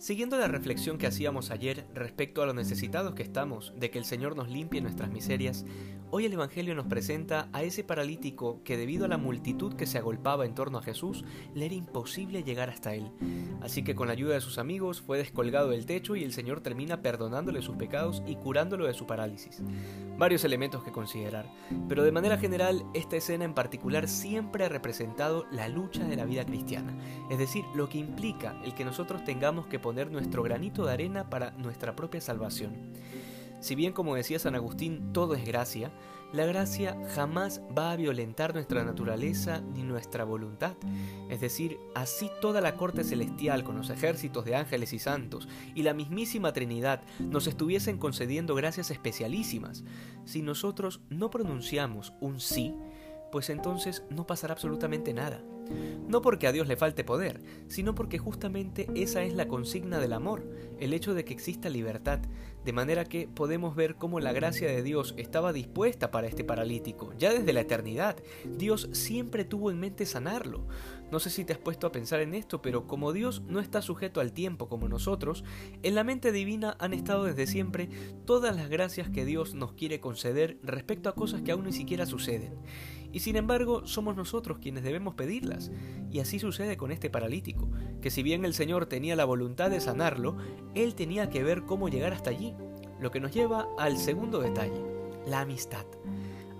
Siguiendo la reflexión que hacíamos ayer respecto a lo necesitados que estamos de que el Señor nos limpie nuestras miserias, hoy el Evangelio nos presenta a ese paralítico que debido a la multitud que se agolpaba en torno a Jesús, le era imposible llegar hasta él. Así que con la ayuda de sus amigos fue descolgado del techo y el Señor termina perdonándole sus pecados y curándolo de su parálisis. Varios elementos que considerar, pero de manera general esta escena en particular siempre ha representado la lucha de la vida cristiana, es decir, lo que implica el que nosotros tengamos que poner nuestro granito de arena para nuestra propia salvación. Si bien, como decía San Agustín, todo es gracia, la gracia jamás va a violentar nuestra naturaleza ni nuestra voluntad. Es decir, así toda la corte celestial con los ejércitos de ángeles y santos y la mismísima Trinidad nos estuviesen concediendo gracias especialísimas, si nosotros no pronunciamos un sí, pues entonces no pasará absolutamente nada. No porque a Dios le falte poder, sino porque justamente esa es la consigna del amor, el hecho de que exista libertad, de manera que podemos ver cómo la gracia de Dios estaba dispuesta para este paralítico, ya desde la eternidad. Dios siempre tuvo en mente sanarlo. No sé si te has puesto a pensar en esto, pero como Dios no está sujeto al tiempo como nosotros, en la mente divina han estado desde siempre todas las gracias que Dios nos quiere conceder respecto a cosas que aún ni siquiera suceden. Y sin embargo, somos nosotros quienes debemos pedirlas. Y así sucede con este paralítico, que si bien el Señor tenía la voluntad de sanarlo, Él tenía que ver cómo llegar hasta allí. Lo que nos lleva al segundo detalle, la amistad.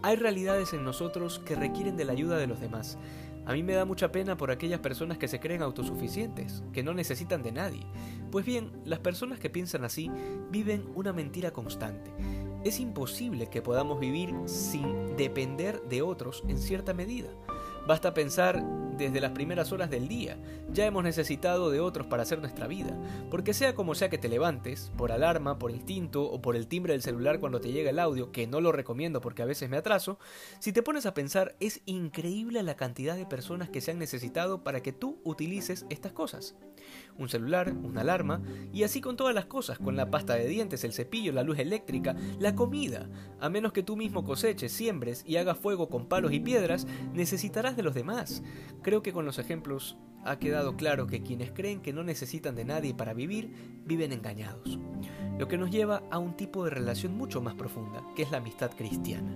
Hay realidades en nosotros que requieren de la ayuda de los demás. A mí me da mucha pena por aquellas personas que se creen autosuficientes, que no necesitan de nadie. Pues bien, las personas que piensan así viven una mentira constante. Es imposible que podamos vivir sin depender de otros en cierta medida. Basta pensar desde las primeras horas del día. Ya hemos necesitado de otros para hacer nuestra vida. Porque sea como sea que te levantes, por alarma, por instinto o por el timbre del celular cuando te llega el audio, que no lo recomiendo porque a veces me atraso, si te pones a pensar es increíble la cantidad de personas que se han necesitado para que tú utilices estas cosas. Un celular, una alarma, y así con todas las cosas, con la pasta de dientes, el cepillo, la luz eléctrica, la comida. A menos que tú mismo coseches, siembres y hagas fuego con palos y piedras, necesitarás de los demás. Creo que con los ejemplos ha quedado claro que quienes creen que no necesitan de nadie para vivir, viven engañados. Lo que nos lleva a un tipo de relación mucho más profunda, que es la amistad cristiana.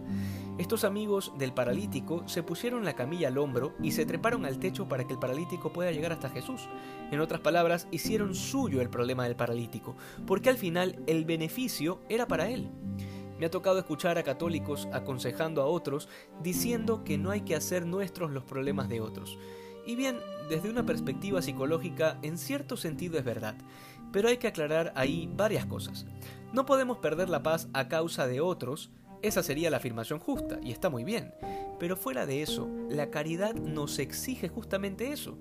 Estos amigos del paralítico se pusieron la camilla al hombro y se treparon al techo para que el paralítico pueda llegar hasta Jesús. En otras palabras, hicieron suyo el problema del paralítico, porque al final el beneficio era para él. Me ha tocado escuchar a católicos aconsejando a otros diciendo que no hay que hacer nuestros los problemas de otros. Y bien, desde una perspectiva psicológica, en cierto sentido es verdad, pero hay que aclarar ahí varias cosas. No podemos perder la paz a causa de otros, esa sería la afirmación justa, y está muy bien. Pero fuera de eso, la caridad nos exige justamente eso.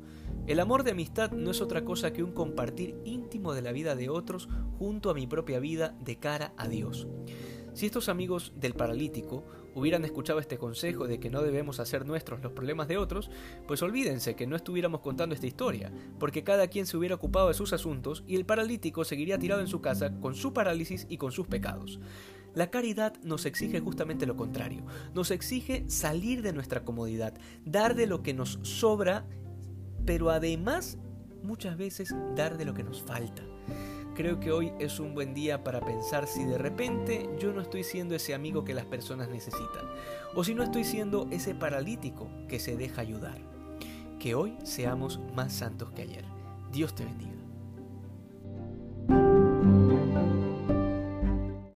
El amor de amistad no es otra cosa que un compartir íntimo de la vida de otros junto a mi propia vida de cara a Dios. Si estos amigos del paralítico hubieran escuchado este consejo de que no debemos hacer nuestros los problemas de otros, pues olvídense que no estuviéramos contando esta historia, porque cada quien se hubiera ocupado de sus asuntos y el paralítico seguiría tirado en su casa con su parálisis y con sus pecados. La caridad nos exige justamente lo contrario, nos exige salir de nuestra comodidad, dar de lo que nos sobra, pero además muchas veces dar de lo que nos falta. Creo que hoy es un buen día para pensar si de repente yo no estoy siendo ese amigo que las personas necesitan, o si no estoy siendo ese paralítico que se deja ayudar. Que hoy seamos más santos que ayer. Dios te bendiga.